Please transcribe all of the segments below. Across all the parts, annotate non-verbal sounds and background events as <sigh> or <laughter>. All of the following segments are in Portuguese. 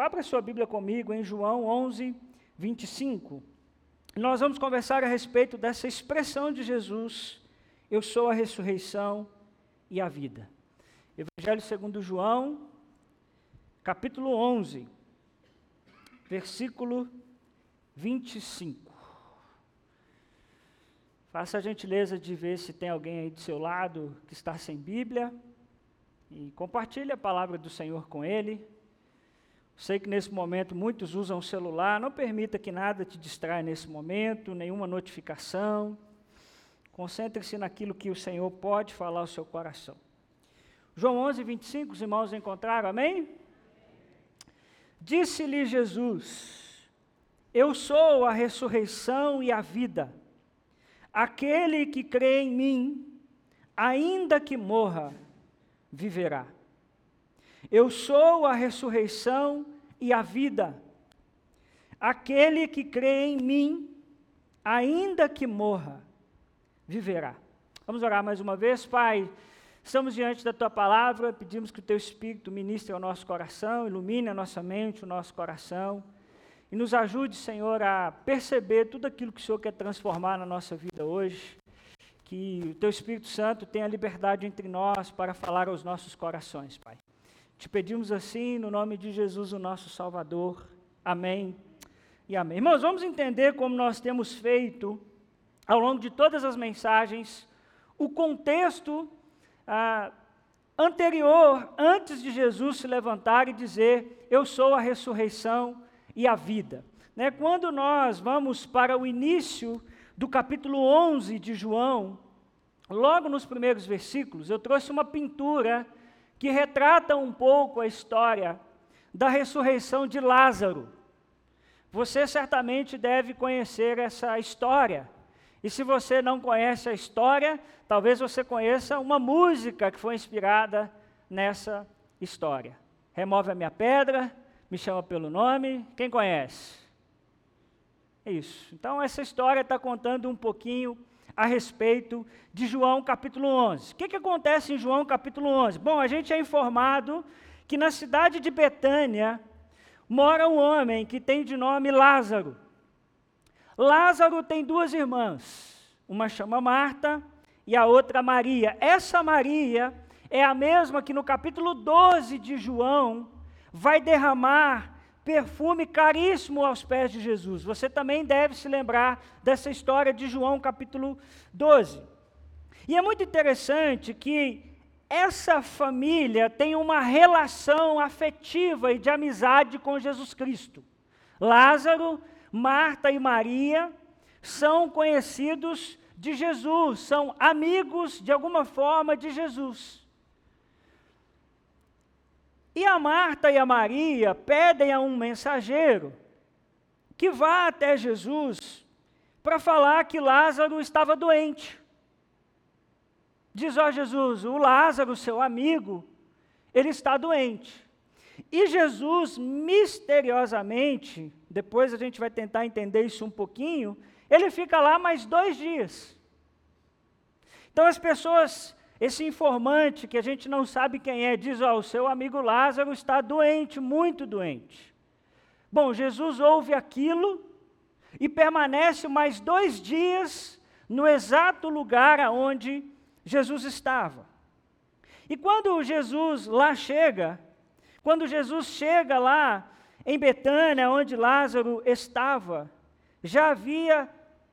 Abra sua Bíblia comigo em João 11, 25. Nós vamos conversar a respeito dessa expressão de Jesus: Eu sou a ressurreição e a vida. Evangelho segundo João, capítulo 11, versículo 25. Faça a gentileza de ver se tem alguém aí do seu lado que está sem Bíblia e compartilhe a palavra do Senhor com ele. Sei que nesse momento muitos usam o celular, não permita que nada te distraia nesse momento, nenhuma notificação. Concentre-se naquilo que o Senhor pode falar ao seu coração. João 11, 25, os irmãos encontraram, amém? Disse-lhe Jesus: Eu sou a ressurreição e a vida. Aquele que crê em mim, ainda que morra, viverá. Eu sou a ressurreição e a vida. Aquele que crê em mim, ainda que morra, viverá. Vamos orar mais uma vez, Pai. Estamos diante da tua palavra, pedimos que o teu Espírito ministre ao nosso coração, ilumine a nossa mente, o nosso coração, e nos ajude, Senhor, a perceber tudo aquilo que o Senhor quer transformar na nossa vida hoje. Que o teu Espírito Santo tenha liberdade entre nós para falar aos nossos corações, Pai. Te pedimos assim, no nome de Jesus, o nosso Salvador. Amém e amém. Irmãos, vamos entender como nós temos feito, ao longo de todas as mensagens, o contexto ah, anterior, antes de Jesus se levantar e dizer: Eu sou a ressurreição e a vida. Né? Quando nós vamos para o início do capítulo 11 de João, logo nos primeiros versículos, eu trouxe uma pintura que retrata um pouco a história da ressurreição de Lázaro. Você certamente deve conhecer essa história. E se você não conhece a história, talvez você conheça uma música que foi inspirada nessa história. Remove a minha pedra, me chama pelo nome. Quem conhece? É isso. Então, essa história está contando um pouquinho a respeito de João capítulo 11. O que, que acontece em João capítulo 11? Bom, a gente é informado que na cidade de Betânia mora um homem que tem de nome Lázaro. Lázaro tem duas irmãs, uma chama Marta e a outra Maria. Essa Maria é a mesma que no capítulo 12 de João vai derramar perfume caríssimo aos pés de Jesus. Você também deve se lembrar dessa história de João capítulo 12. E é muito interessante que essa família tem uma relação afetiva e de amizade com Jesus Cristo. Lázaro, Marta e Maria são conhecidos de Jesus, são amigos de alguma forma de Jesus. E a Marta e a Maria pedem a um mensageiro que vá até Jesus para falar que Lázaro estava doente. Diz, ó Jesus, o Lázaro, seu amigo, ele está doente. E Jesus, misteriosamente, depois a gente vai tentar entender isso um pouquinho, ele fica lá mais dois dias. Então as pessoas esse informante, que a gente não sabe quem é, diz: Ó, o seu amigo Lázaro está doente, muito doente. Bom, Jesus ouve aquilo e permanece mais dois dias no exato lugar aonde Jesus estava. E quando Jesus lá chega, quando Jesus chega lá em Betânia, onde Lázaro estava, já havia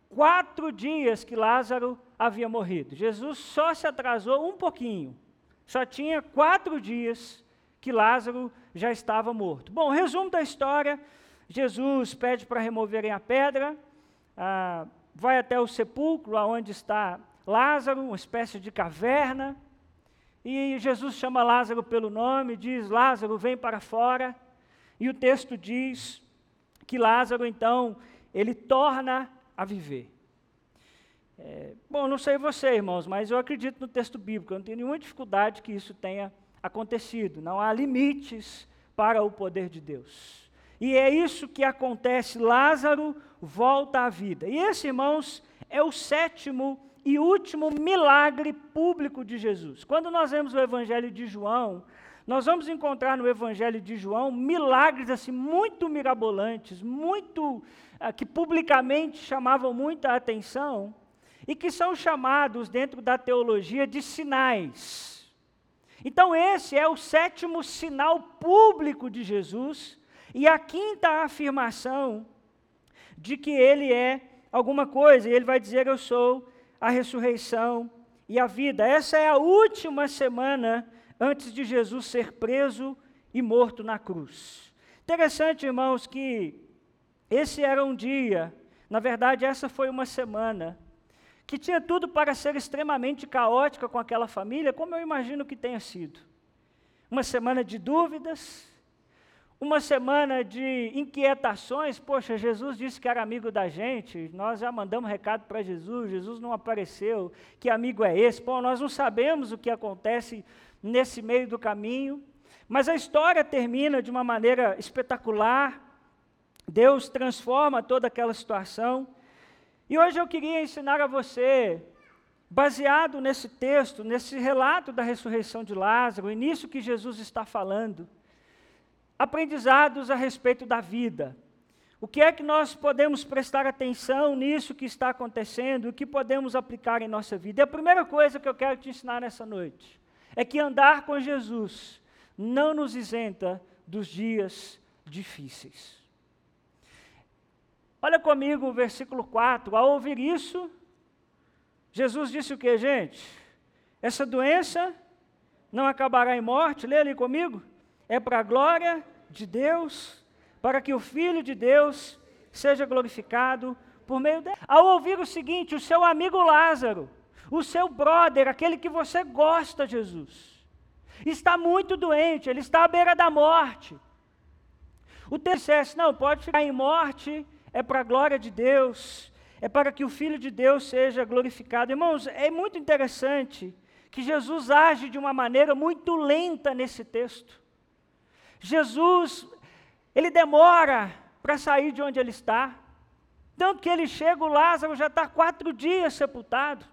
quatro dias que Lázaro havia morrido. Jesus só se atrasou um pouquinho. Só tinha quatro dias que Lázaro já estava morto. Bom, resumo da história: Jesus pede para removerem a pedra, ah, vai até o sepulcro onde está Lázaro, uma espécie de caverna, e Jesus chama Lázaro pelo nome, diz: Lázaro, vem para fora. E o texto diz que Lázaro, então, ele torna a viver. É, bom, não sei você, irmãos, mas eu acredito no texto bíblico. Eu não tenho nenhuma dificuldade que isso tenha acontecido. Não há limites para o poder de Deus. E é isso que acontece. Lázaro volta à vida. E esse, irmãos, é o sétimo e último milagre público de Jesus. Quando nós vemos o Evangelho de João, nós vamos encontrar no Evangelho de João milagres assim muito mirabolantes, muito ah, que publicamente chamavam muita atenção e que são chamados dentro da teologia de sinais. Então esse é o sétimo sinal público de Jesus e a quinta afirmação de que ele é alguma coisa, e ele vai dizer eu sou a ressurreição e a vida. Essa é a última semana antes de Jesus ser preso e morto na cruz. Interessante, irmãos, que esse era um dia, na verdade, essa foi uma semana, que tinha tudo para ser extremamente caótica com aquela família, como eu imagino que tenha sido. Uma semana de dúvidas, uma semana de inquietações. Poxa, Jesus disse que era amigo da gente, nós já mandamos recado para Jesus, Jesus não apareceu. Que amigo é esse? Bom, nós não sabemos o que acontece nesse meio do caminho, mas a história termina de uma maneira espetacular. Deus transforma toda aquela situação. E hoje eu queria ensinar a você, baseado nesse texto, nesse relato da ressurreição de Lázaro, o início que Jesus está falando, aprendizados a respeito da vida. O que é que nós podemos prestar atenção nisso que está acontecendo, o que podemos aplicar em nossa vida? E a primeira coisa que eu quero te ensinar nessa noite é que andar com Jesus não nos isenta dos dias difíceis. Olha comigo o versículo 4. Ao ouvir isso, Jesus disse o que, gente? Essa doença não acabará em morte, lê ali comigo é para a glória de Deus, para que o Filho de Deus seja glorificado por meio dela. Ao ouvir o seguinte, o seu amigo Lázaro, o seu brother, aquele que você gosta, Jesus, está muito doente, ele está à beira da morte. O texto dissesse, não, pode ficar em morte, é para a glória de Deus, é para que o Filho de Deus seja glorificado. Irmãos, é muito interessante que Jesus age de uma maneira muito lenta nesse texto. Jesus, ele demora para sair de onde ele está. Tanto que ele chega, o Lázaro já está quatro dias sepultado.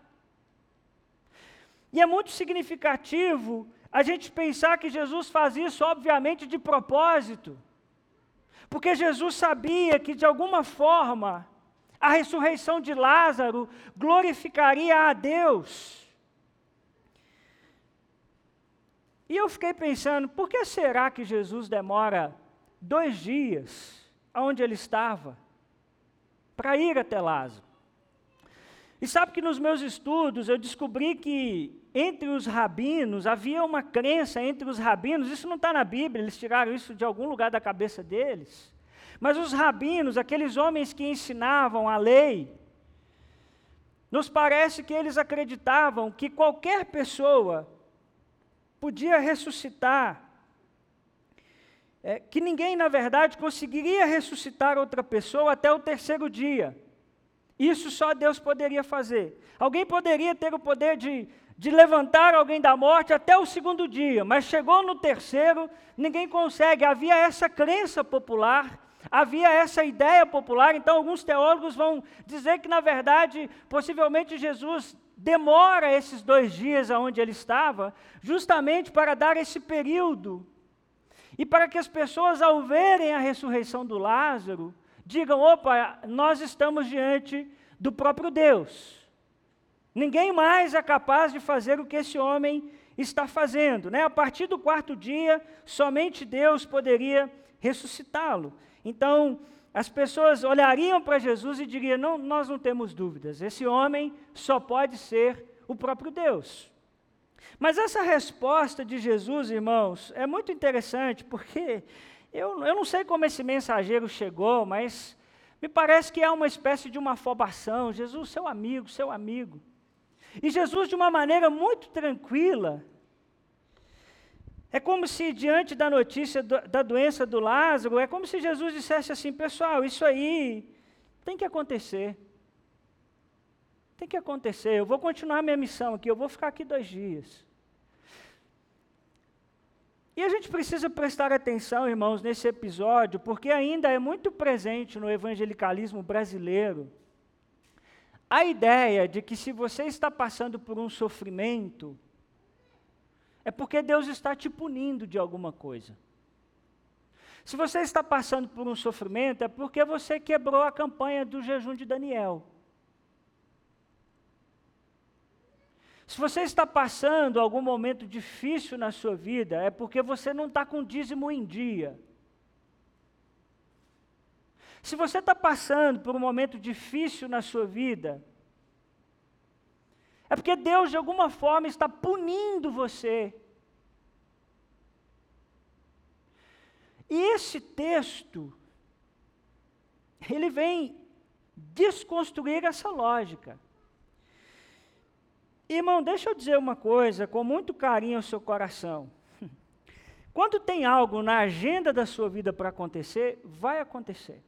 E é muito significativo a gente pensar que Jesus faz isso, obviamente, de propósito. Porque Jesus sabia que, de alguma forma, a ressurreição de Lázaro glorificaria a Deus. E eu fiquei pensando, por que será que Jesus demora dois dias aonde ele estava para ir até Lázaro? E sabe que nos meus estudos eu descobri que entre os rabinos havia uma crença entre os rabinos, isso não está na Bíblia, eles tiraram isso de algum lugar da cabeça deles. Mas os rabinos, aqueles homens que ensinavam a lei, nos parece que eles acreditavam que qualquer pessoa podia ressuscitar, é, que ninguém, na verdade, conseguiria ressuscitar outra pessoa até o terceiro dia. Isso só Deus poderia fazer. Alguém poderia ter o poder de, de levantar alguém da morte até o segundo dia, mas chegou no terceiro, ninguém consegue. Havia essa crença popular, havia essa ideia popular, então alguns teólogos vão dizer que, na verdade, possivelmente Jesus demora esses dois dias aonde ele estava, justamente para dar esse período e para que as pessoas, ao verem a ressurreição do Lázaro, digam: opa, nós estamos diante do próprio Deus. Ninguém mais é capaz de fazer o que esse homem está fazendo. Né? A partir do quarto dia, somente Deus poderia ressuscitá-lo. Então, as pessoas olhariam para Jesus e diriam: não, nós não temos dúvidas, esse homem só pode ser o próprio Deus. Mas essa resposta de Jesus, irmãos, é muito interessante, porque eu, eu não sei como esse mensageiro chegou, mas me parece que é uma espécie de uma afobação. Jesus, seu amigo, seu amigo. E Jesus, de uma maneira muito tranquila, é como se, diante da notícia do, da doença do Lázaro, é como se Jesus dissesse assim: pessoal, isso aí tem que acontecer. Tem que acontecer. Eu vou continuar minha missão aqui, eu vou ficar aqui dois dias. E a gente precisa prestar atenção, irmãos, nesse episódio, porque ainda é muito presente no evangelicalismo brasileiro a ideia de que se você está passando por um sofrimento, é porque Deus está te punindo de alguma coisa. Se você está passando por um sofrimento, é porque você quebrou a campanha do jejum de Daniel. Se você está passando algum momento difícil na sua vida, é porque você não está com dízimo em dia. Se você está passando por um momento difícil na sua vida, é porque Deus de alguma forma está punindo você. E esse texto, ele vem desconstruir essa lógica. Irmão, deixa eu dizer uma coisa com muito carinho ao seu coração. Quando tem algo na agenda da sua vida para acontecer, vai acontecer.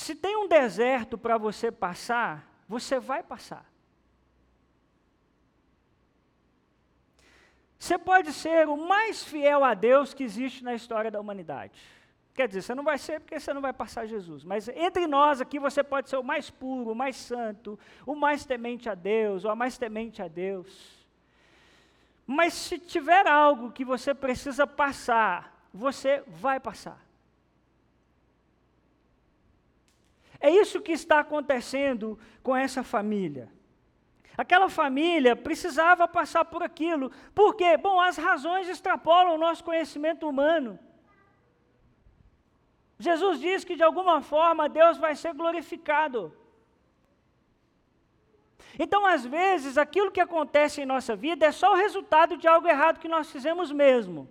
Se tem um deserto para você passar, você vai passar. Você pode ser o mais fiel a Deus que existe na história da humanidade. Quer dizer, você não vai ser porque você não vai passar Jesus. Mas entre nós aqui você pode ser o mais puro, o mais santo, o mais temente a Deus, ou a mais temente a Deus. Mas se tiver algo que você precisa passar, você vai passar. É isso que está acontecendo com essa família. Aquela família precisava passar por aquilo. Por quê? Bom, as razões extrapolam o nosso conhecimento humano. Jesus diz que de alguma forma Deus vai ser glorificado. Então, às vezes, aquilo que acontece em nossa vida é só o resultado de algo errado que nós fizemos mesmo.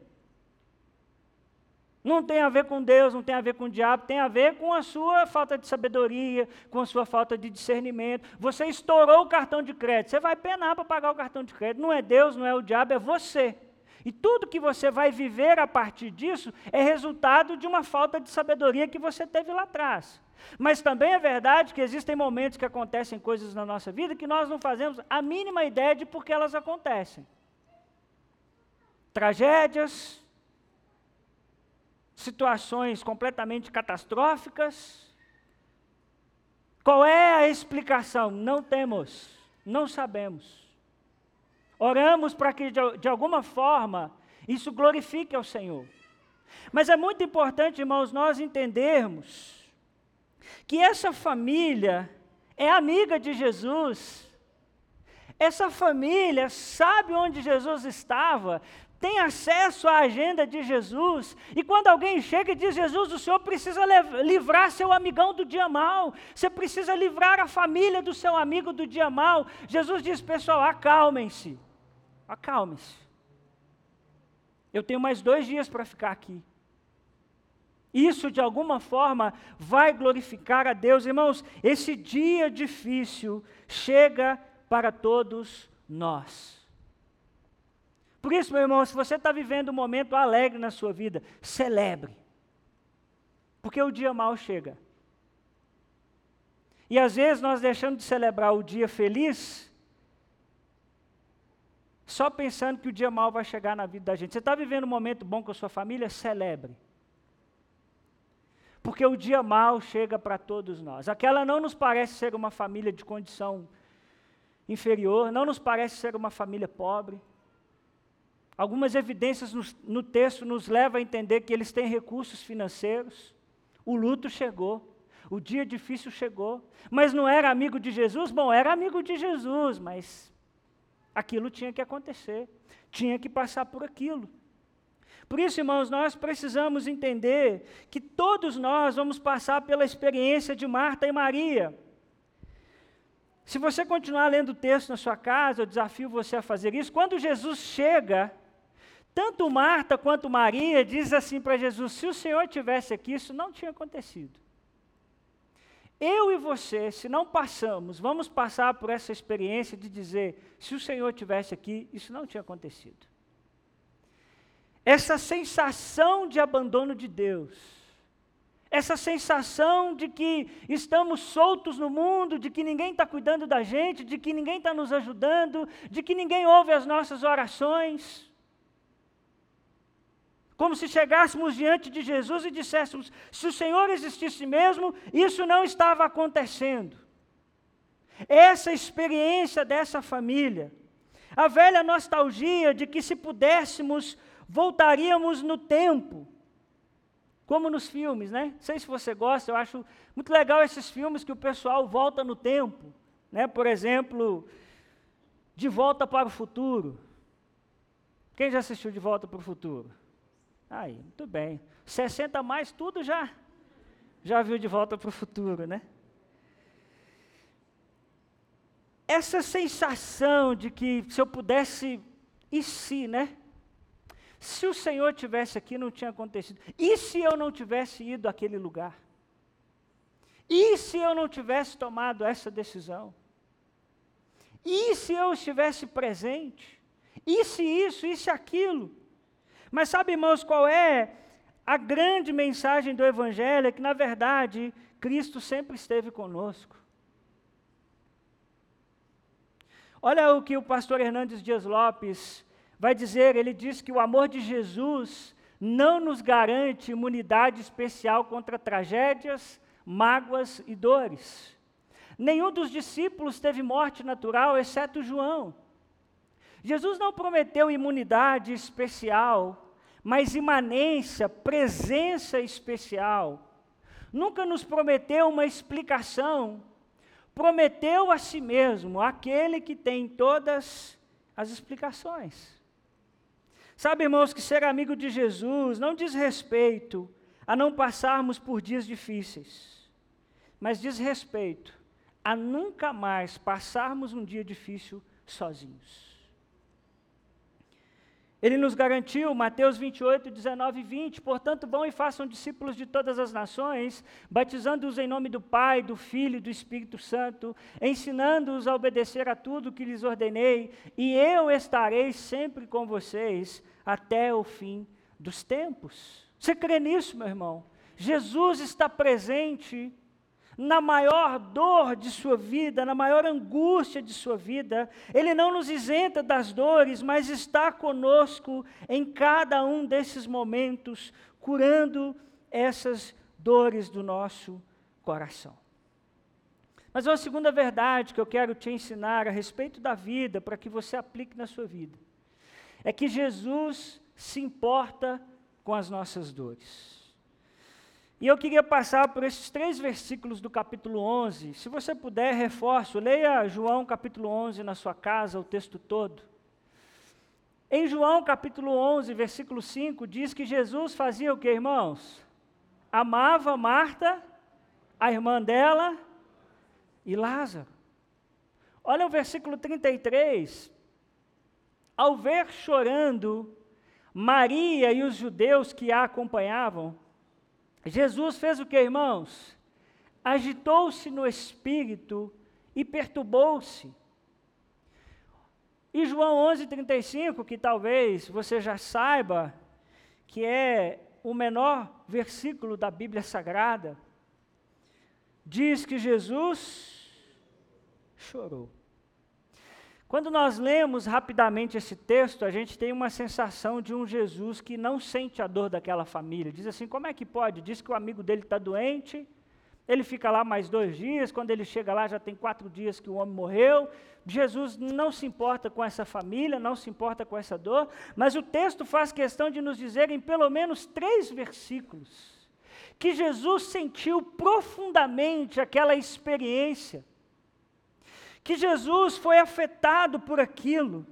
Não tem a ver com Deus, não tem a ver com o diabo, tem a ver com a sua falta de sabedoria, com a sua falta de discernimento. Você estourou o cartão de crédito, você vai penar para pagar o cartão de crédito. Não é Deus, não é o diabo, é você. E tudo que você vai viver a partir disso é resultado de uma falta de sabedoria que você teve lá atrás. Mas também é verdade que existem momentos que acontecem coisas na nossa vida que nós não fazemos a mínima ideia de por que elas acontecem. Tragédias, situações completamente catastróficas. Qual é a explicação? Não temos, não sabemos. Oramos para que, de, de alguma forma, isso glorifique ao Senhor. Mas é muito importante, irmãos, nós entendermos que essa família é amiga de Jesus. Essa família sabe onde Jesus estava, tem acesso à agenda de Jesus. E quando alguém chega e diz: Jesus, o senhor precisa livrar seu amigão do dia mal, você precisa livrar a família do seu amigo do dia mal. Jesus diz: pessoal, acalmem-se. Acalme-se. Eu tenho mais dois dias para ficar aqui. Isso, de alguma forma, vai glorificar a Deus. Irmãos, esse dia difícil chega para todos nós. Por isso, meu irmão, se você está vivendo um momento alegre na sua vida, celebre. Porque o dia mal chega. E às vezes nós deixamos de celebrar o dia feliz só pensando que o dia mal vai chegar na vida da gente. Você está vivendo um momento bom com a sua família? Celebre. Porque o dia mal chega para todos nós. Aquela não nos parece ser uma família de condição inferior, não nos parece ser uma família pobre. Algumas evidências no, no texto nos levam a entender que eles têm recursos financeiros. O luto chegou, o dia difícil chegou, mas não era amigo de Jesus? Bom, era amigo de Jesus, mas aquilo tinha que acontecer, tinha que passar por aquilo. Por isso, irmãos, nós precisamos entender que todos nós vamos passar pela experiência de Marta e Maria. Se você continuar lendo o texto na sua casa, eu desafio você a fazer isso. Quando Jesus chega, tanto Marta quanto Maria diz assim para Jesus: se o Senhor tivesse aqui, isso não tinha acontecido. Eu e você, se não passamos, vamos passar por essa experiência de dizer: se o Senhor tivesse aqui, isso não tinha acontecido. Essa sensação de abandono de Deus, essa sensação de que estamos soltos no mundo, de que ninguém está cuidando da gente, de que ninguém está nos ajudando, de que ninguém ouve as nossas orações como se chegássemos diante de Jesus e disséssemos: se o Senhor existisse mesmo, isso não estava acontecendo. essa experiência dessa família, a velha nostalgia de que se pudéssemos, voltaríamos no tempo, como nos filmes, né? Não sei se você gosta, eu acho muito legal esses filmes que o pessoal volta no tempo, né? Por exemplo, De Volta para o Futuro. Quem já assistiu De Volta para o Futuro? Aí, muito bem. 60 mais, tudo já já viu De Volta para o Futuro, né? essa sensação de que se eu pudesse, e se, né? Se o Senhor tivesse aqui, não tinha acontecido. E se eu não tivesse ido àquele lugar? E se eu não tivesse tomado essa decisão? E se eu estivesse presente? E se isso, e se aquilo? Mas sabe, irmãos, qual é a grande mensagem do Evangelho? É que, na verdade, Cristo sempre esteve conosco. Olha o que o pastor Hernandes Dias Lopes vai dizer. Ele diz que o amor de Jesus não nos garante imunidade especial contra tragédias, mágoas e dores. Nenhum dos discípulos teve morte natural, exceto João. Jesus não prometeu imunidade especial, mas imanência, presença especial. Nunca nos prometeu uma explicação prometeu a si mesmo aquele que tem todas as explicações. Sabe, irmãos, que ser amigo de Jesus não diz respeito a não passarmos por dias difíceis, mas diz respeito a nunca mais passarmos um dia difícil sozinhos. Ele nos garantiu, Mateus 28, 19 e 20, portanto, vão e façam discípulos de todas as nações, batizando-os em nome do Pai, do Filho e do Espírito Santo, ensinando-os a obedecer a tudo que lhes ordenei, e eu estarei sempre com vocês até o fim dos tempos. Você crê nisso, meu irmão? Jesus está presente na maior dor de sua vida, na maior angústia de sua vida. Ele não nos isenta das dores, mas está conosco em cada um desses momentos, curando essas dores do nosso coração. Mas uma segunda verdade que eu quero te ensinar a respeito da vida, para que você aplique na sua vida, é que Jesus se importa com as nossas dores. E eu queria passar por esses três versículos do capítulo 11. Se você puder, reforço, leia João capítulo 11 na sua casa, o texto todo. Em João capítulo 11, versículo 5, diz que Jesus fazia o que, irmãos? Amava Marta, a irmã dela e Lázaro. Olha o versículo 33. Ao ver chorando Maria e os judeus que a acompanhavam, Jesus fez o que, irmãos? Agitou-se no espírito e perturbou-se. E João 11:35, que talvez você já saiba, que é o menor versículo da Bíblia Sagrada, diz que Jesus chorou. Quando nós lemos rapidamente esse texto, a gente tem uma sensação de um Jesus que não sente a dor daquela família. Diz assim: como é que pode? Diz que o amigo dele está doente, ele fica lá mais dois dias, quando ele chega lá já tem quatro dias que o homem morreu. Jesus não se importa com essa família, não se importa com essa dor, mas o texto faz questão de nos dizer em pelo menos três versículos que Jesus sentiu profundamente aquela experiência que Jesus foi afetado por aquilo.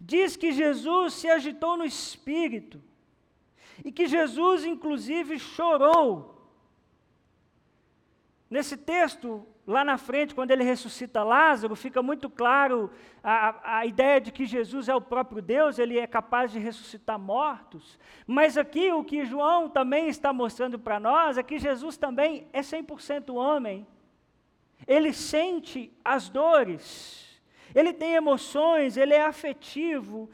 Diz que Jesus se agitou no espírito e que Jesus, inclusive, chorou. Nesse texto, lá na frente, quando ele ressuscita Lázaro, fica muito claro a, a ideia de que Jesus é o próprio Deus, ele é capaz de ressuscitar mortos. Mas aqui o que João também está mostrando para nós é que Jesus também é 100% homem ele sente as dores, ele tem emoções, ele é afetivo.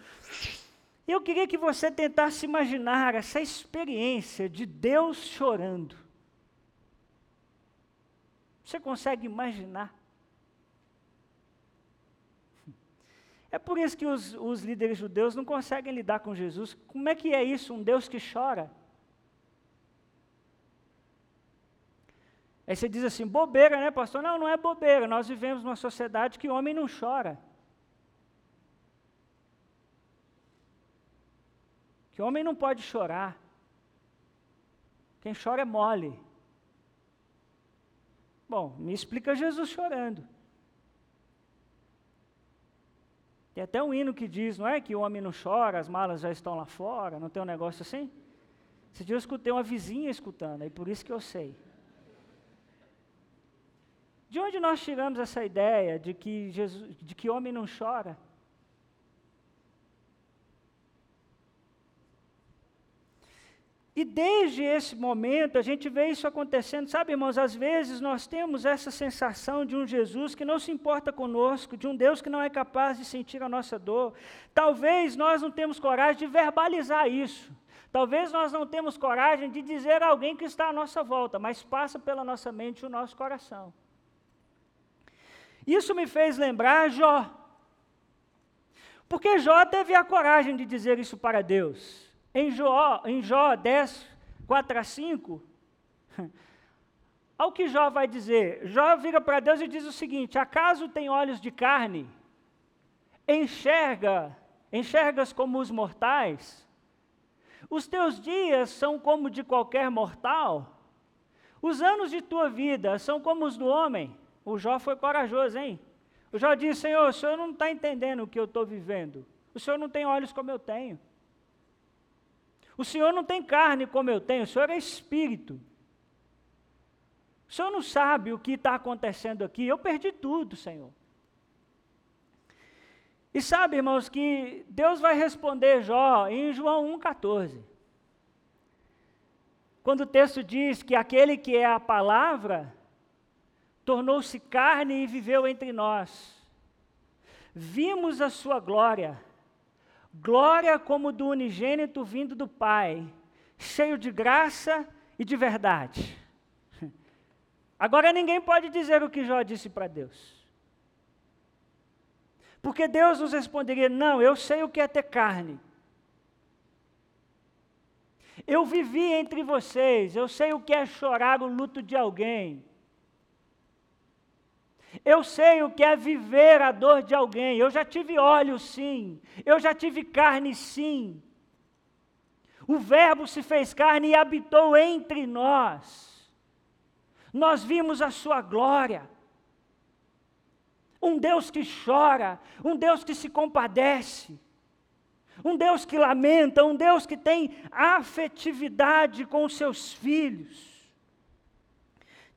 Eu queria que você tentasse imaginar essa experiência de Deus chorando. Você consegue imaginar? É por isso que os, os, líderes judeus não conseguem lidar com Jesus. Como é que é isso, um Deus que chora? Aí você diz assim, bobeira, né, pastor? Não, não é bobeira. Nós vivemos numa sociedade que homem não chora. Que homem não pode chorar. Quem chora é mole. Bom, me explica Jesus chorando. Tem até um hino que diz, não é que o homem não chora, as malas já estão lá fora, não tem um negócio assim? Esse dia eu escutei uma vizinha escutando, e por isso que eu sei. De onde nós tiramos essa ideia de que, Jesus, de que homem não chora? E desde esse momento a gente vê isso acontecendo, sabe, irmãos? Às vezes nós temos essa sensação de um Jesus que não se importa conosco, de um Deus que não é capaz de sentir a nossa dor. Talvez nós não temos coragem de verbalizar isso. Talvez nós não temos coragem de dizer a alguém que está à nossa volta, mas passa pela nossa mente o nosso coração. Isso me fez lembrar Jó. Porque Jó teve a coragem de dizer isso para Deus. Em Jó, em Jó 10, 4 a 5, <laughs> ao que Jó vai dizer, Jó vira para Deus e diz o seguinte: Acaso tem olhos de carne? Enxerga, enxergas como os mortais? Os teus dias são como de qualquer mortal? Os anos de tua vida são como os do homem? O Jó foi corajoso, hein? O Jó disse: Senhor, o senhor não está entendendo o que eu estou vivendo. O senhor não tem olhos como eu tenho. O Senhor não tem carne como eu tenho, o Senhor é espírito. O Senhor não sabe o que está acontecendo aqui, eu perdi tudo, Senhor. E sabe, irmãos, que Deus vai responder Jó em João 1,14. Quando o texto diz que aquele que é a palavra tornou-se carne e viveu entre nós. Vimos a sua glória glória como do unigênito vindo do Pai, cheio de graça e de verdade. Agora ninguém pode dizer o que Jó disse para Deus. Porque Deus nos responderia: Não, eu sei o que é ter carne. Eu vivi entre vocês, eu sei o que é chorar o luto de alguém. Eu sei o que é viver a dor de alguém. Eu já tive óleo, sim. Eu já tive carne, sim. O Verbo se fez carne e habitou entre nós. Nós vimos a Sua glória. Um Deus que chora, um Deus que se compadece, um Deus que lamenta, um Deus que tem afetividade com os seus filhos.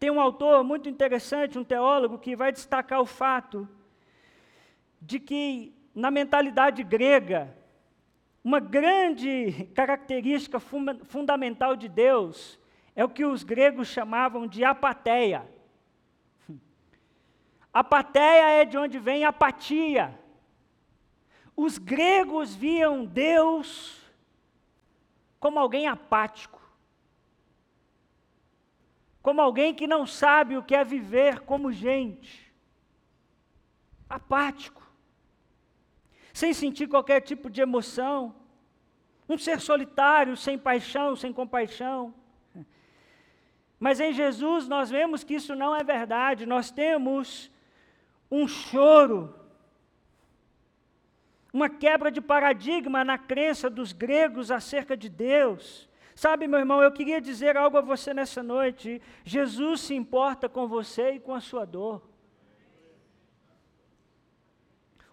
Tem um autor muito interessante, um teólogo, que vai destacar o fato de que, na mentalidade grega, uma grande característica funda fundamental de Deus é o que os gregos chamavam de apatia. <laughs> Apatia é de onde vem apatia. Os gregos viam Deus como alguém apático como alguém que não sabe o que é viver como gente, apático, sem sentir qualquer tipo de emoção, um ser solitário, sem paixão, sem compaixão. Mas em Jesus nós vemos que isso não é verdade, nós temos um choro, uma quebra de paradigma na crença dos gregos acerca de Deus. Sabe, meu irmão, eu queria dizer algo a você nessa noite. Jesus se importa com você e com a sua dor.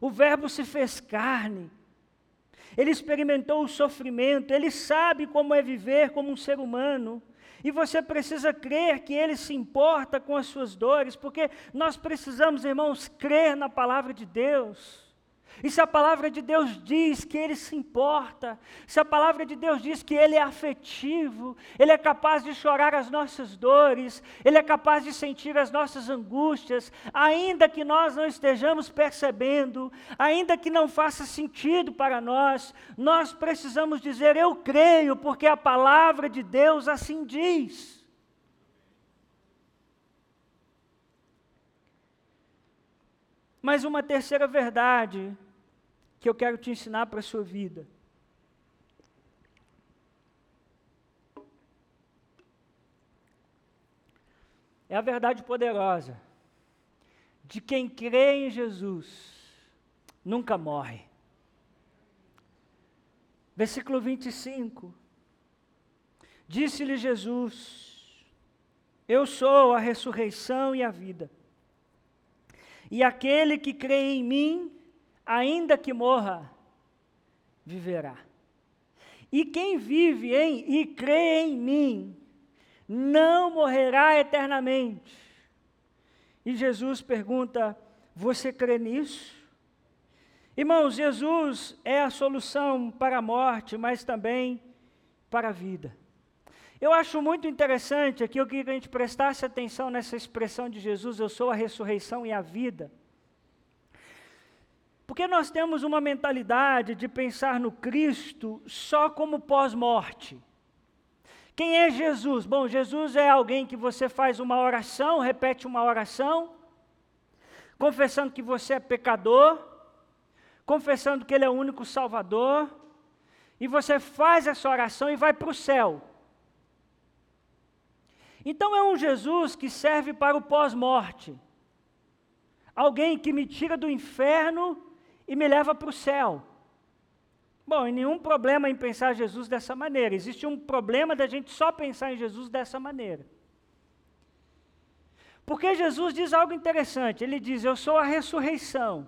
O Verbo se fez carne. Ele experimentou o sofrimento, ele sabe como é viver como um ser humano. E você precisa crer que ele se importa com as suas dores, porque nós precisamos, irmãos, crer na palavra de Deus. E se a palavra de Deus diz que Ele se importa, se a palavra de Deus diz que Ele é afetivo, Ele é capaz de chorar as nossas dores, Ele é capaz de sentir as nossas angústias, ainda que nós não estejamos percebendo, ainda que não faça sentido para nós, nós precisamos dizer: Eu creio, porque a palavra de Deus assim diz. Mas uma terceira verdade que eu quero te ensinar para a sua vida. é a verdade poderosa de quem crê em Jesus nunca morre. Versículo 25. Disse-lhe Jesus: Eu sou a ressurreição e a vida. E aquele que crê em mim, ainda que morra, viverá. E quem vive em e crê em mim, não morrerá eternamente. E Jesus pergunta: Você crê nisso? Irmãos, Jesus é a solução para a morte, mas também para a vida. Eu acho muito interessante aqui, eu queria que a gente prestasse atenção nessa expressão de Jesus: Eu sou a ressurreição e a vida. Porque nós temos uma mentalidade de pensar no Cristo só como pós-morte. Quem é Jesus? Bom, Jesus é alguém que você faz uma oração, repete uma oração, confessando que você é pecador, confessando que Ele é o único Salvador, e você faz essa oração e vai para o céu. Então é um Jesus que serve para o pós-morte. Alguém que me tira do inferno e me leva para o céu. Bom, e nenhum problema em pensar Jesus dessa maneira. Existe um problema da gente só pensar em Jesus dessa maneira. Porque Jesus diz algo interessante. Ele diz: Eu sou a ressurreição.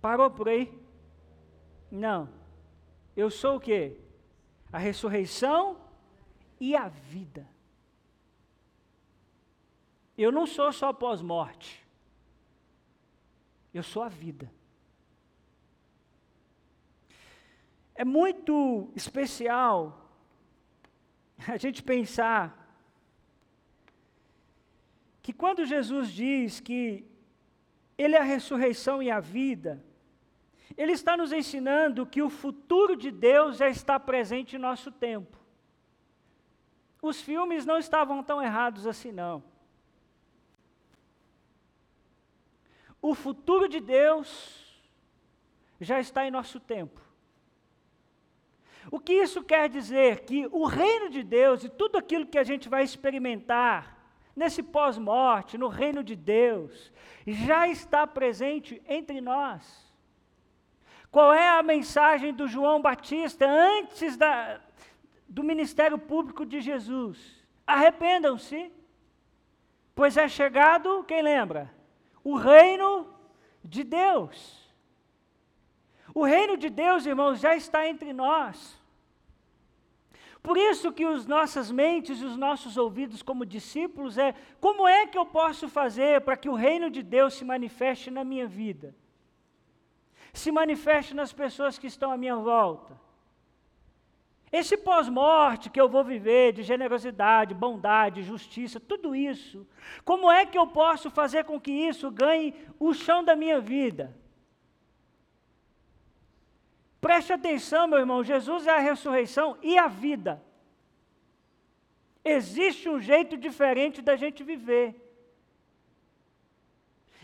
Parou por aí? Não. Eu sou o quê? A ressurreição e a vida. Eu não sou só pós-morte. Eu sou a vida. É muito especial a gente pensar que quando Jesus diz que Ele é a ressurreição e a vida, Ele está nos ensinando que o futuro de Deus já está presente em nosso tempo. Os filmes não estavam tão errados assim, não. O futuro de Deus já está em nosso tempo. O que isso quer dizer? Que o reino de Deus e tudo aquilo que a gente vai experimentar nesse pós-morte, no reino de Deus, já está presente entre nós. Qual é a mensagem do João Batista antes da, do ministério público de Jesus? Arrependam-se, pois é chegado, quem lembra? o reino de Deus. O reino de Deus, irmãos, já está entre nós. Por isso que as nossas mentes e os nossos ouvidos como discípulos é como é que eu posso fazer para que o reino de Deus se manifeste na minha vida? Se manifeste nas pessoas que estão à minha volta. Esse pós-morte que eu vou viver de generosidade, bondade, justiça, tudo isso, como é que eu posso fazer com que isso ganhe o chão da minha vida? Preste atenção, meu irmão, Jesus é a ressurreição e a vida. Existe um jeito diferente da gente viver.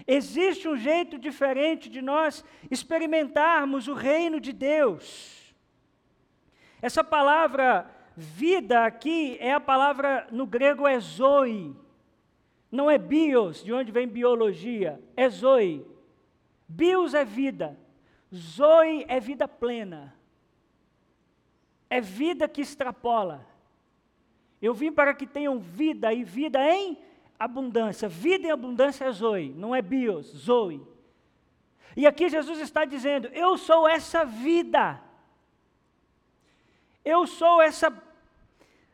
Existe um jeito diferente de nós experimentarmos o reino de Deus. Essa palavra vida aqui é a palavra no grego é zoe. Não é bios, de onde vem biologia, é zoe. Bios é vida, zoe é vida plena. É vida que extrapola. Eu vim para que tenham vida e vida em abundância. Vida em abundância é zoe, não é bios, zoe. E aqui Jesus está dizendo: Eu sou essa vida. Eu sou essa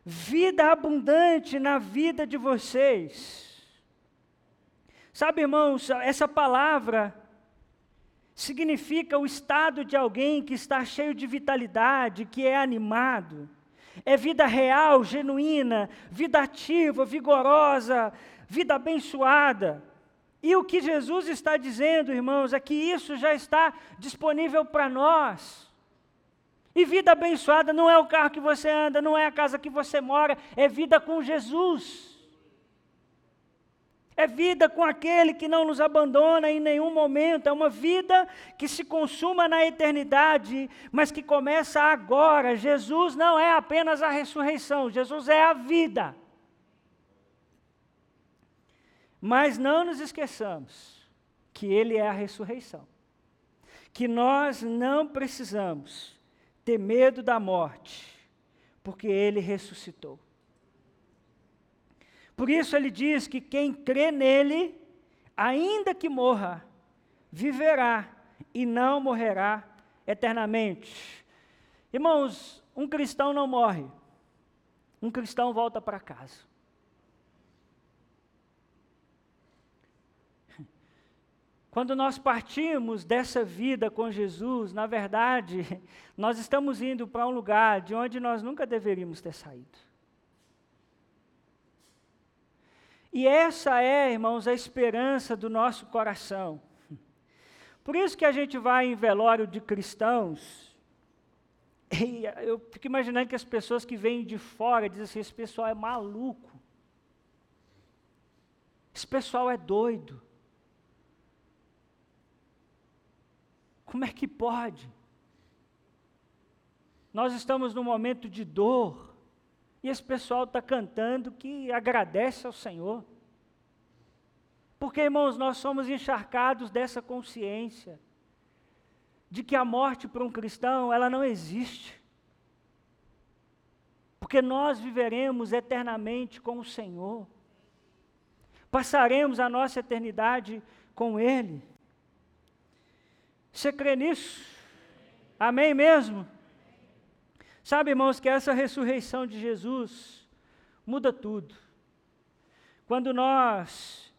vida abundante na vida de vocês. Sabe, irmãos, essa palavra significa o estado de alguém que está cheio de vitalidade, que é animado. É vida real, genuína, vida ativa, vigorosa, vida abençoada. E o que Jesus está dizendo, irmãos, é que isso já está disponível para nós. E vida abençoada não é o carro que você anda, não é a casa que você mora, é vida com Jesus. É vida com aquele que não nos abandona em nenhum momento. É uma vida que se consuma na eternidade, mas que começa agora. Jesus não é apenas a ressurreição, Jesus é a vida. Mas não nos esqueçamos que Ele é a ressurreição. Que nós não precisamos ter medo da morte, porque Ele ressuscitou. Por isso ele diz que quem crê nele, ainda que morra, viverá e não morrerá eternamente. Irmãos, um cristão não morre, um cristão volta para casa. <laughs> Quando nós partimos dessa vida com Jesus, na verdade, <laughs> nós estamos indo para um lugar de onde nós nunca deveríamos ter saído. E essa é, irmãos, a esperança do nosso coração. Por isso que a gente vai em velório de cristãos, <laughs> e eu fico imaginando que as pessoas que vêm de fora dizem assim: esse pessoal é maluco, esse pessoal é doido. Como é que pode? Nós estamos num momento de dor, e esse pessoal está cantando que agradece ao Senhor. Porque, irmãos, nós somos encharcados dessa consciência de que a morte para um cristão, ela não existe. Porque nós viveremos eternamente com o Senhor. Passaremos a nossa eternidade com Ele. Você crê nisso? Amém mesmo? Sabe, irmãos, que essa ressurreição de Jesus muda tudo. Quando nós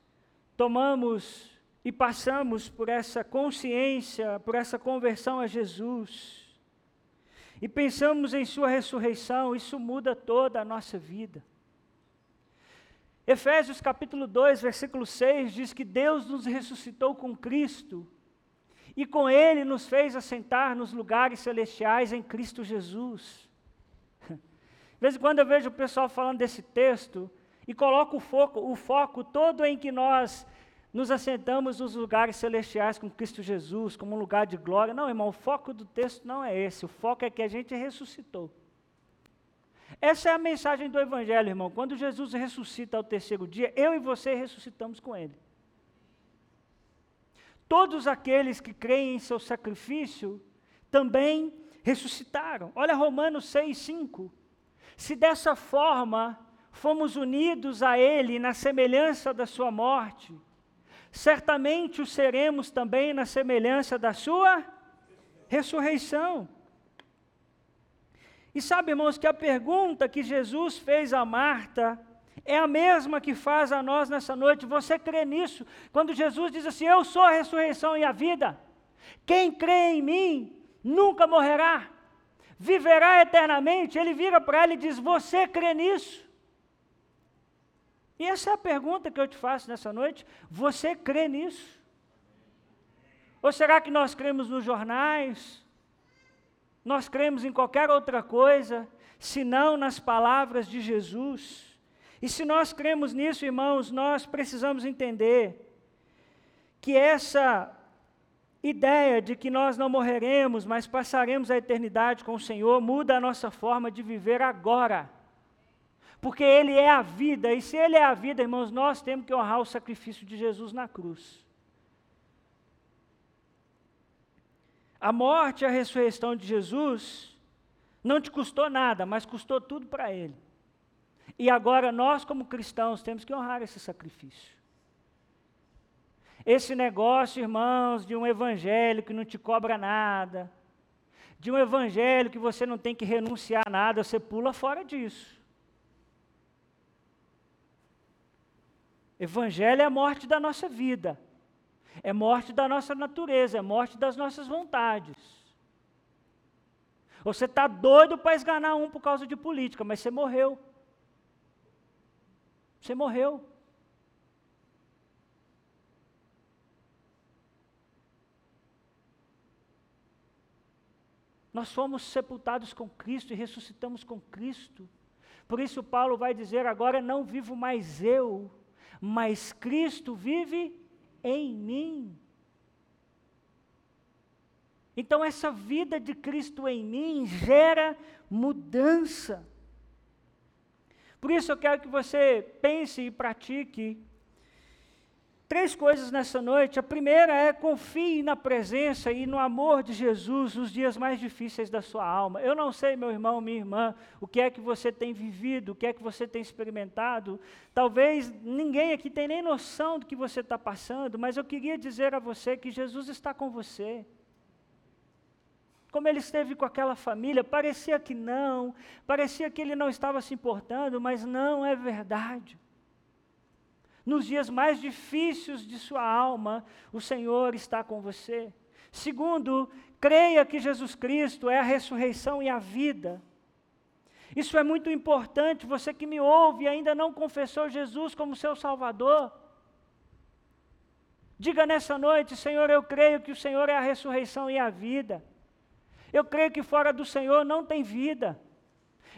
tomamos e passamos por essa consciência, por essa conversão a Jesus, e pensamos em Sua ressurreição, isso muda toda a nossa vida. Efésios capítulo 2, versículo 6 diz que Deus nos ressuscitou com Cristo e com Ele nos fez assentar nos lugares celestiais em Cristo Jesus. De vez em quando eu vejo o pessoal falando desse texto e coloca o foco, o foco todo em que nós nos assentamos nos lugares celestiais com Cristo Jesus, como um lugar de glória. Não, irmão, o foco do texto não é esse. O foco é que a gente ressuscitou. Essa é a mensagem do Evangelho, irmão. Quando Jesus ressuscita ao terceiro dia, eu e você ressuscitamos com Ele. Todos aqueles que creem em seu sacrifício também ressuscitaram. Olha Romanos 6, 5. Se dessa forma fomos unidos a Ele na semelhança da Sua morte, certamente o seremos também na semelhança da Sua ressurreição. E sabe, irmãos, que a pergunta que Jesus fez a Marta é a mesma que faz a nós nessa noite. Você crê nisso? Quando Jesus diz assim: Eu sou a ressurreição e a vida. Quem crê em mim nunca morrerá, viverá eternamente. Ele vira para ela e diz: Você crê nisso? E essa é a pergunta que eu te faço nessa noite. Você crê nisso? Ou será que nós cremos nos jornais? Nós cremos em qualquer outra coisa, senão nas palavras de Jesus? E se nós cremos nisso, irmãos, nós precisamos entender que essa ideia de que nós não morreremos, mas passaremos a eternidade com o Senhor, muda a nossa forma de viver agora. Porque Ele é a vida, e se Ele é a vida, irmãos, nós temos que honrar o sacrifício de Jesus na cruz. A morte e a ressurreição de Jesus não te custou nada, mas custou tudo para Ele. E agora nós, como cristãos, temos que honrar esse sacrifício. Esse negócio, irmãos, de um evangelho que não te cobra nada, de um evangelho que você não tem que renunciar a nada, você pula fora disso. Evangelho é a morte da nossa vida, é morte da nossa natureza, é morte das nossas vontades. Você está doido para esganar um por causa de política, mas você morreu. Você morreu. Nós fomos sepultados com Cristo e ressuscitamos com Cristo. Por isso, Paulo vai dizer: agora não vivo mais eu, mas Cristo vive em mim. Então, essa vida de Cristo em mim gera mudança. Por isso, eu quero que você pense e pratique Três coisas nessa noite. A primeira é confie na presença e no amor de Jesus nos dias mais difíceis da sua alma. Eu não sei, meu irmão, minha irmã, o que é que você tem vivido, o que é que você tem experimentado. Talvez ninguém aqui tenha nem noção do que você está passando, mas eu queria dizer a você que Jesus está com você. Como ele esteve com aquela família, parecia que não, parecia que ele não estava se importando, mas não é verdade nos dias mais difíceis de sua alma, o Senhor está com você. Segundo, creia que Jesus Cristo é a ressurreição e a vida. Isso é muito importante, você que me ouve e ainda não confessou Jesus como seu Salvador. Diga nessa noite, Senhor, eu creio que o Senhor é a ressurreição e a vida. Eu creio que fora do Senhor não tem vida.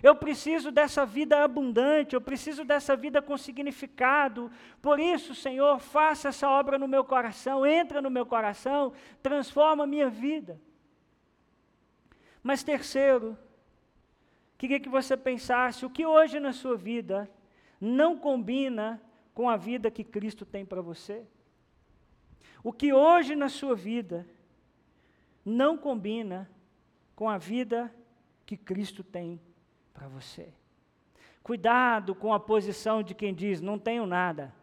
Eu preciso dessa vida abundante, eu preciso dessa vida com significado. Por isso, Senhor, faça essa obra no meu coração, entra no meu coração, transforma a minha vida. Mas terceiro, queria que você pensasse o que hoje na sua vida não combina com a vida que Cristo tem para você. O que hoje na sua vida não combina com a vida que Cristo tem para você. Cuidado com a posição de quem diz: não tenho nada,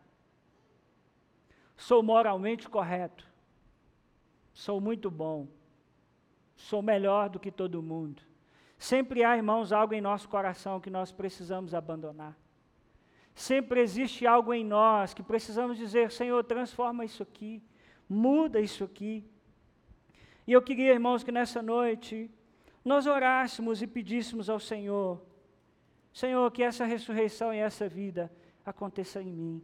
sou moralmente correto, sou muito bom, sou melhor do que todo mundo. Sempre há, irmãos, algo em nosso coração que nós precisamos abandonar. Sempre existe algo em nós que precisamos dizer: Senhor, transforma isso aqui, muda isso aqui. E eu queria, irmãos, que nessa noite nós orássemos e pedíssemos ao Senhor, Senhor, que essa ressurreição e essa vida aconteça em mim.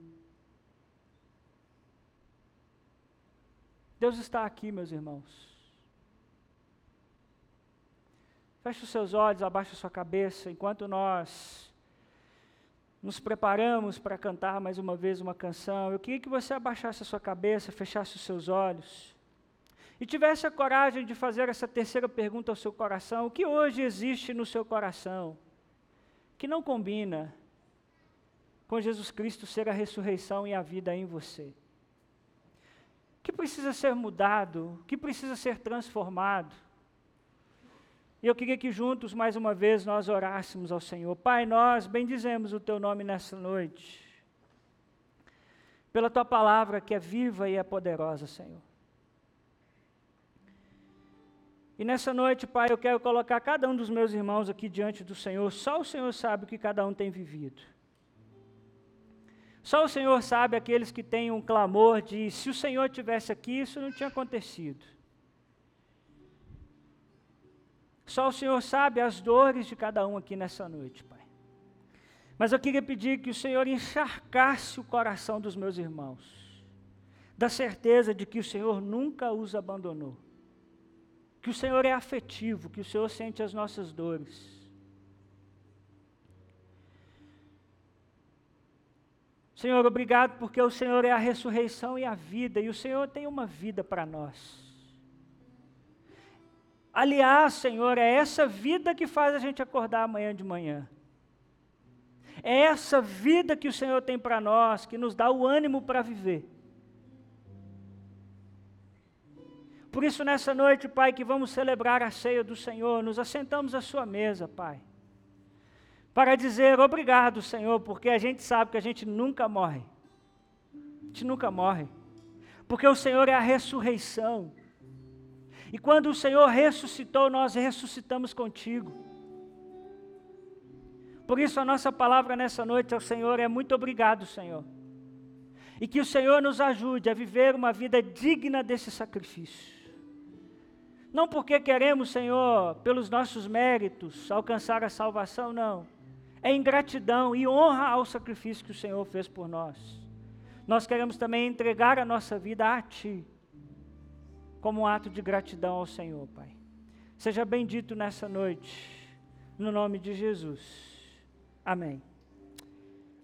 Deus está aqui, meus irmãos. Feche os seus olhos, abaixe a sua cabeça, enquanto nós nos preparamos para cantar mais uma vez uma canção. Eu queria que você abaixasse a sua cabeça, fechasse os seus olhos e tivesse a coragem de fazer essa terceira pergunta ao seu coração: o que hoje existe no seu coração que não combina com Jesus Cristo ser a ressurreição e a vida em você? que precisa ser mudado? que precisa ser transformado? E eu queria que juntos, mais uma vez, nós orássemos ao Senhor. Pai, nós bendizemos o Teu nome nessa noite, pela Tua palavra que é viva e é poderosa, Senhor. E nessa noite, Pai, eu quero colocar cada um dos meus irmãos aqui diante do Senhor. Só o Senhor sabe o que cada um tem vivido. Só o Senhor sabe aqueles que têm um clamor de se o Senhor tivesse aqui, isso não tinha acontecido. Só o Senhor sabe as dores de cada um aqui nessa noite, Pai. Mas eu queria pedir que o Senhor encharcasse o coração dos meus irmãos, da certeza de que o Senhor nunca os abandonou que o Senhor é afetivo, que o Senhor sente as nossas dores. Senhor, obrigado porque o Senhor é a ressurreição e a vida, e o Senhor tem uma vida para nós. Aliás, Senhor, é essa vida que faz a gente acordar amanhã de manhã. É essa vida que o Senhor tem para nós, que nos dá o ânimo para viver. Por isso, nessa noite, Pai, que vamos celebrar a ceia do Senhor, nos assentamos à Sua mesa, Pai, para dizer obrigado, Senhor, porque a gente sabe que a gente nunca morre. A gente nunca morre. Porque o Senhor é a ressurreição. E quando o Senhor ressuscitou, nós ressuscitamos contigo. Por isso, a nossa palavra nessa noite ao Senhor é muito obrigado, Senhor. E que o Senhor nos ajude a viver uma vida digna desse sacrifício. Não porque queremos, Senhor, pelos nossos méritos, alcançar a salvação, não. É ingratidão e honra ao sacrifício que o Senhor fez por nós. Nós queremos também entregar a nossa vida a Ti, como um ato de gratidão ao Senhor, Pai. Seja bendito nessa noite, no nome de Jesus. Amém.